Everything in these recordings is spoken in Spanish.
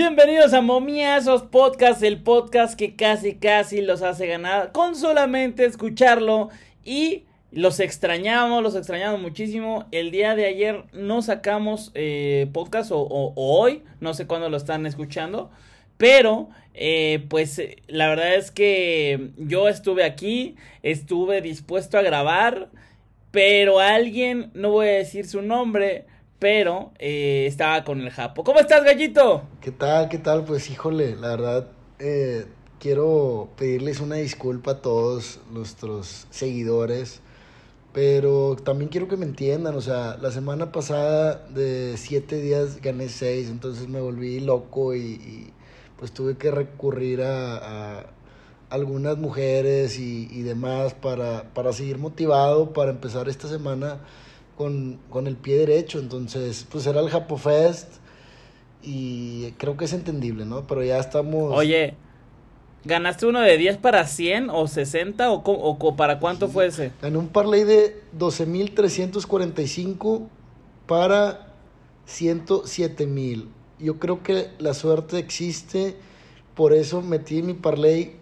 bienvenidos a Momiazos Podcast, el podcast que casi casi los hace ganar con solamente escucharlo y los extrañamos, los extrañamos muchísimo. El día de ayer no sacamos eh, podcast o, hoy, no sé cuándo lo están escuchando, pero eh, pues la verdad es que yo estuve aquí, estuve dispuesto a grabar, pero alguien, no voy a decir su nombre, pero eh, estaba con el Japo. ¿Cómo estás, gallito? ¿Qué tal? ¿Qué tal? Pues híjole, la verdad, eh, quiero pedirles una disculpa a todos nuestros seguidores, pero también quiero que me entiendan, o sea, la semana pasada de siete días gané seis, entonces me volví loco y, pues tuve que recurrir a, algunas mujeres y, y demás para, para seguir motivado, para empezar esta semana con, el pie derecho. Entonces, pues era el Japo Fest y creo que es entendible, ¿no? Pero ya estamos... Oye, ¿ganaste uno de 10 para 100 o 60 o, o para cuánto fue ese? Gané un parlay de 12.345 para 107.000. Yo creo que la suerte existe, por eso metí mi parlay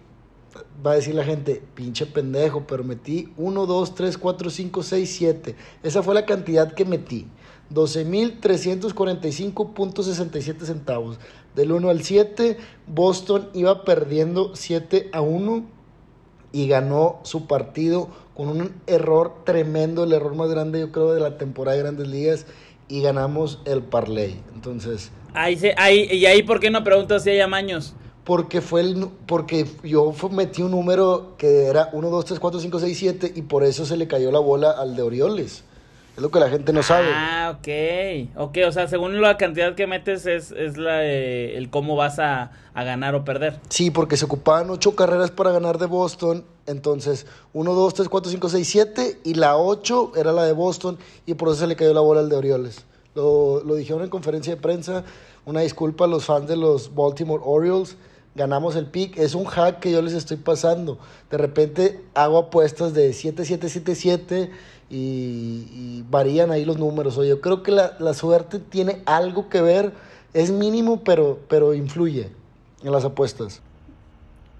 va a decir la gente, pinche pendejo, pero metí 1, 2, 3, 4, 5, 6, 7. Esa fue la cantidad que metí. 12.345.67 centavos. Del 1 al 7, Boston iba perdiendo 7 a 1 y ganó su partido con un error tremendo, el error más grande yo creo de la temporada de Grandes Ligas y ganamos el parlay. Entonces... Ahí se, ahí, ¿Y ahí por qué no preguntas si hay amaños? Porque fue el porque yo metí un número que era 1, 2, 3, 4, 5, 6, 7 y por eso se le cayó la bola al de Orioles. Es lo que la gente no sabe. Ah, ok. Ok, o sea, según la cantidad que metes es, es la, el cómo vas a, a, ganar o perder. Sí, porque se ocupaban ocho carreras para ganar de Boston. Entonces, 1, 2, 3, 4, 5, 6, 7 y la 8 era la de Boston y por eso se le cayó la bola al de Orioles. Lo, lo dijeron en conferencia de prensa. Una disculpa a los fans de los Baltimore Orioles ganamos el pick. Es un hack que yo les estoy pasando. De repente hago apuestas de 7, 7, 7, 7 y, varían ahí los números. O yo creo que la, suerte tiene algo que ver. Es mínimo, pero, pero influye en las apuestas.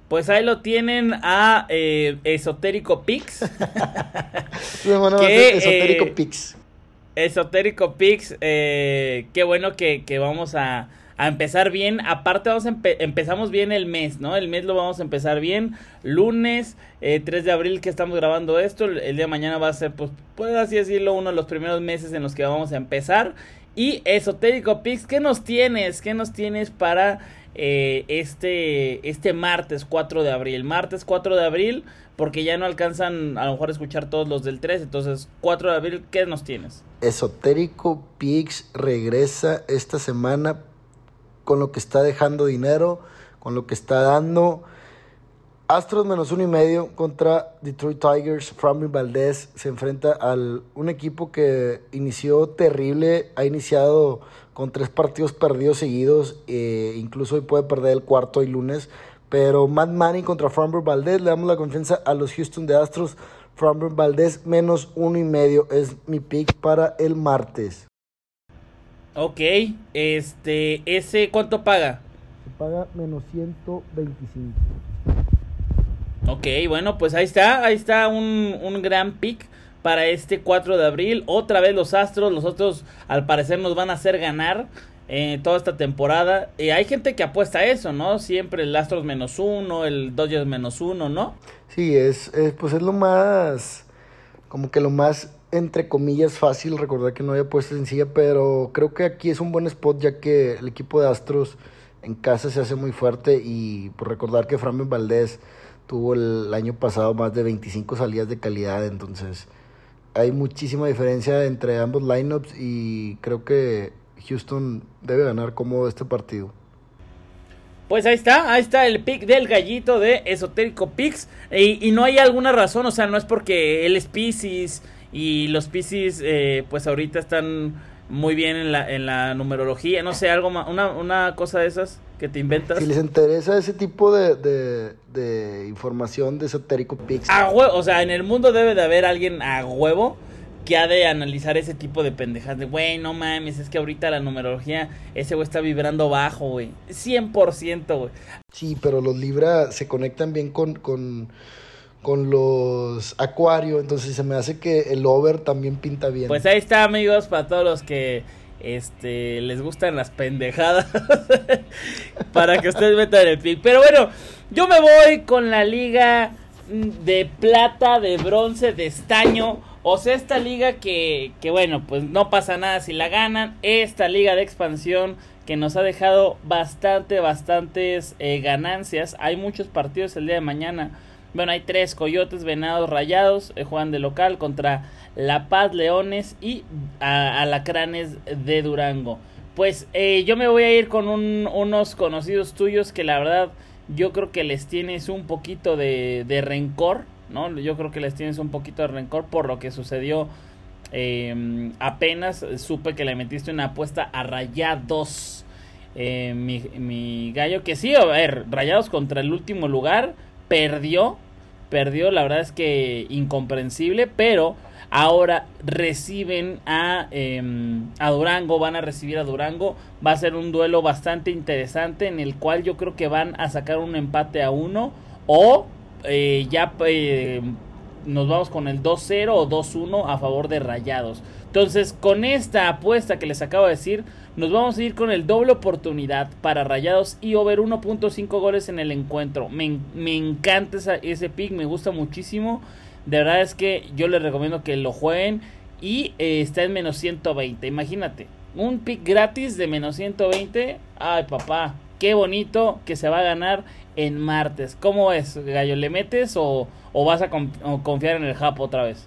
Pues ahí lo tienen a eh, Esotérico Pix. Esotérico eh, Pix. Esotérico Pix. Eh, qué bueno que vamos a, a empezar bien. Aparte, vamos empezamos bien el mes, ¿no? El mes lo vamos a empezar bien. Lunes, 3 eh, de abril que estamos grabando esto. El, día de mañana va a ser, pues, puedo así decirlo, uno de los primeros meses en los que vamos a empezar. Y Esotérico Pix, ¿qué nos tienes? ¿Qué nos tienes para eh, este, este martes 4 de abril? Martes 4 de abril, porque ya no alcanzan a lo mejor a escuchar todos los del 3. Entonces, 4 de abril, ¿qué nos tienes? Esotérico Pix regresa esta semana con lo que está dejando dinero, con lo que está dando. Astros menos uno y medio contra Detroit Tigers. Framing Valdez se enfrenta al un equipo que inició terrible. Ha iniciado con tres partidos perdidos seguidos. Eh, incluso hoy puede perder el cuarto y lunes. Pero Matt Manning contra Framber Valdez. Le damos la confianza a los Houston de Astros. Framber Valdez menos uno y medio es mi pick para el martes. Ok, este, ¿ese cuánto paga? Se paga menos 125. Ok, bueno, pues ahí está, ahí está un, un gran pick para este 4 de abril. Otra vez los Astros, los otros al parecer nos van a hacer ganar eh, toda esta temporada. Y hay gente que apuesta a eso, ¿no? Siempre el Astros menos uno, el Dodgers menos uno, ¿no? Sí, es, es, pues es lo más, como que lo más entre comillas fácil recordar que no había puesto sencilla, pero creo que aquí es un buen spot ya que el equipo de Astros en casa se hace muy fuerte y por recordar que Framber Valdez tuvo el año pasado más de 25 salidas de calidad, entonces hay muchísima diferencia entre ambos lineups y creo que Houston debe ganar cómodo este partido. Pues ahí está, ahí está el pick del gallito de Esotérico Picks. Y, y, no hay alguna razón, o sea, no es porque él es Pisces y los Pisces, eh, pues ahorita están muy bien en la, en la numerología. No sé, algo más, una, una cosa de esas que te inventas. Si les interesa ese tipo de, de, información de Esotérico Pix. A huevo, o sea, en el mundo debe de haber alguien a huevo que ha de analizar ese tipo de pendejas. De, güey, no mames, es que ahorita la numerología, ese güey está vibrando bajo, güey. 100%, güey. Sí, pero los Libra se conectan bien con, con, con los Acuario, entonces se me hace que el over también pinta bien. Pues ahí está, amigos, para todos los que este les gustan las pendejadas para que ustedes metan el pick. Pero bueno, yo me voy con la liga de plata, de bronce, de estaño. O sea, esta liga que, que bueno, pues no pasa nada si la ganan. Esta liga de expansión que nos ha dejado bastante, bastantes eh, ganancias. Hay muchos partidos el día de mañana. Bueno, hay tres Coyotes, Venados, Rayados. Eh, juegan de local contra La Paz, Leones y Alacranes de Durango. Pues eh, yo me voy a ir con unos conocidos tuyos que la verdad yo creo que les tienes un poquito de, de rencor, ¿no? Yo creo que les tienes un poquito de rencor por lo que sucedió. Eh, apenas supe que le metiste una apuesta a Rayados. Eh, mi, mi, gallo, que sí, a ver, Rayados contra el último lugar, perdió, perdió, la verdad es que incomprensible, pero ahora reciben a, em, a Durango, van a recibir a Durango, va a ser un duelo bastante interesante en el cual yo creo que van a sacar un empate a uno o eh, ya eh, nos vamos con el 2-0 o 2-1 a favor de Rayados. Entonces, con esta apuesta que les acabo de decir, nos vamos a ir con el doble oportunidad para Rayados y over 1.5 goles en el encuentro. Me, me encanta ese pick, me gusta muchísimo. De verdad es que yo les recomiendo que lo jueguen y eh, está en menos 120. Imagínate, un pick gratis de menos 120. Ay, papá, qué bonito que se va a ganar en martes. ¿Cómo es, Gallo? ¿Le metes o, o vas a confiar en el Japo otra vez?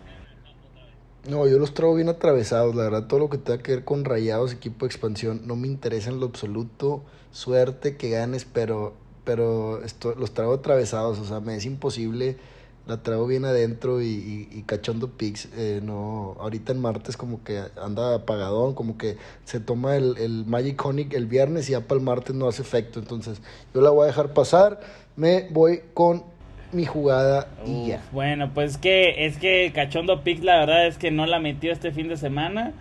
No, yo los traigo bien atravesados, la verdad, todo lo que tenga que ver con rayados, equipo de expansión, no me interesa en lo absoluto. Suerte que ganes, pero, pero esto, los traigo atravesados, o sea, me es imposible la traigo bien adentro y, y, cachondo Pix. Eh, no, ahorita en martes como que anda apagadón, como que se toma el, el Magic Conic el viernes y ya para el martes no hace efecto. Entonces yo la voy a dejar pasar. Me voy con mi jugada y ya. Bueno, pues que es que cachondo Pix la verdad es que no la metió este fin de semana.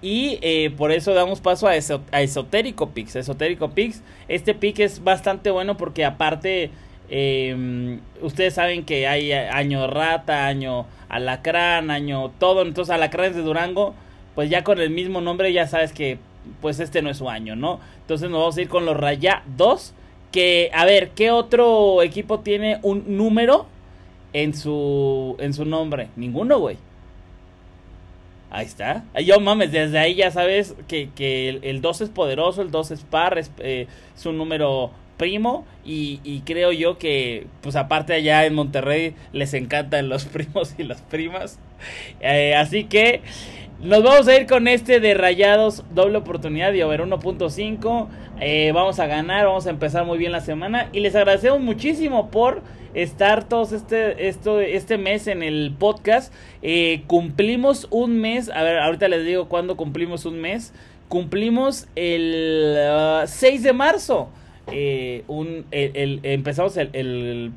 Y eh, por eso damos paso a, a Esotérico Pix. Esotérico Pix. Este pick es bastante bueno porque aparte eh, ustedes saben que hay año rata, año alacrán, año todo. Entonces alacrán de Durango, pues ya con el mismo nombre ya sabes que pues este no es su año, ¿no? Entonces nos vamos a ir con los Raya 2. Que, a ver, ¿qué otro equipo tiene un número en su, en su nombre? Ninguno, güey. Ahí está. Yo mames, desde ahí ya sabes que, que el, 2 es poderoso, el 2 es par, es, eh, es un número primo y, creo yo que pues aparte allá en Monterrey les encantan los primos y las primas. Eh, así que nos vamos a ir con este de Rayados doble oportunidad y over 1.5 eh, vamos a ganar vamos a empezar muy bien la semana y les agradecemos muchísimo por estar todos este esto este mes en el podcast. Eh, cumplimos un mes a ver ahorita les digo cuándo cumplimos un mes. Cumplimos el 6 uh, de marzo eh, un, empezamos el,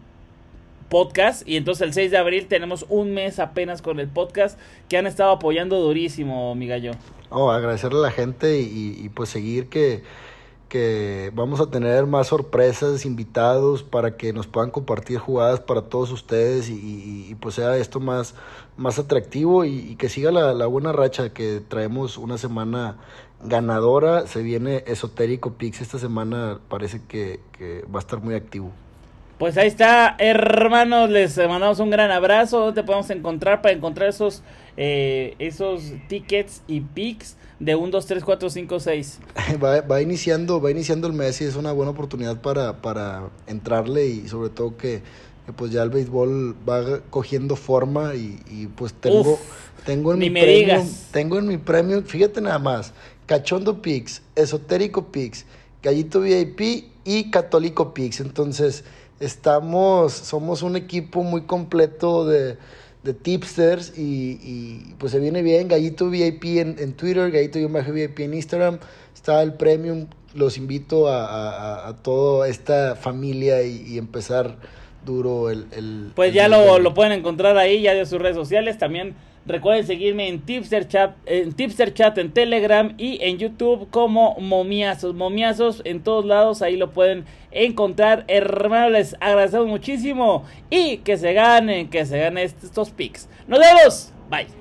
podcast y entonces el 6 de abril tenemos un mes apenas con el podcast que han estado apoyando durísimo, mi gallo. Oh, agradecerle a la gente y, pues seguir que, que vamos a tener más sorpresas, invitados para que nos puedan compartir jugadas para todos ustedes y, pues sea esto más, más atractivo y, que siga la, buena racha que traemos una semana ganadora. Se viene Esotérico Pix esta semana, parece que, va a estar muy activo. Pues ahí está, hermanos, les mandamos un gran abrazo. ¿Dónde te podemos encontrar para encontrar esos, eh, esos tickets y picks de 1, 2, 3, 4, 5, 6? Va, va, iniciando, va iniciando el mes y es una buena oportunidad para, para entrarle y sobre todo que, pues ya el béisbol va cogiendo forma y, pues tengo, tengo en mi premio, tengo en mi premio, fíjate nada más, Cachondo Pix, Esotérico Pix, Gallito VIP y Católico Pix. Entonces, estamos, somos un equipo muy completo de, tipsters y, pues se viene bien. Gallito VIP en, Twitter, Gallito VIP en Instagram. Está el premium. Los invito a, toda esta familia y, empezar duro el... pues ya lo, lo pueden encontrar ahí, ya de sus redes sociales. También Recuerden seguirme en Tipster Chat, en Tipster Chat en Telegram y en YouTube como Momiazos. Momiazos en todos lados, ahí lo pueden encontrar. Hermanos, les agradecemos muchísimo y que se ganen, que se ganen estos pics. Nos vemos. Bye.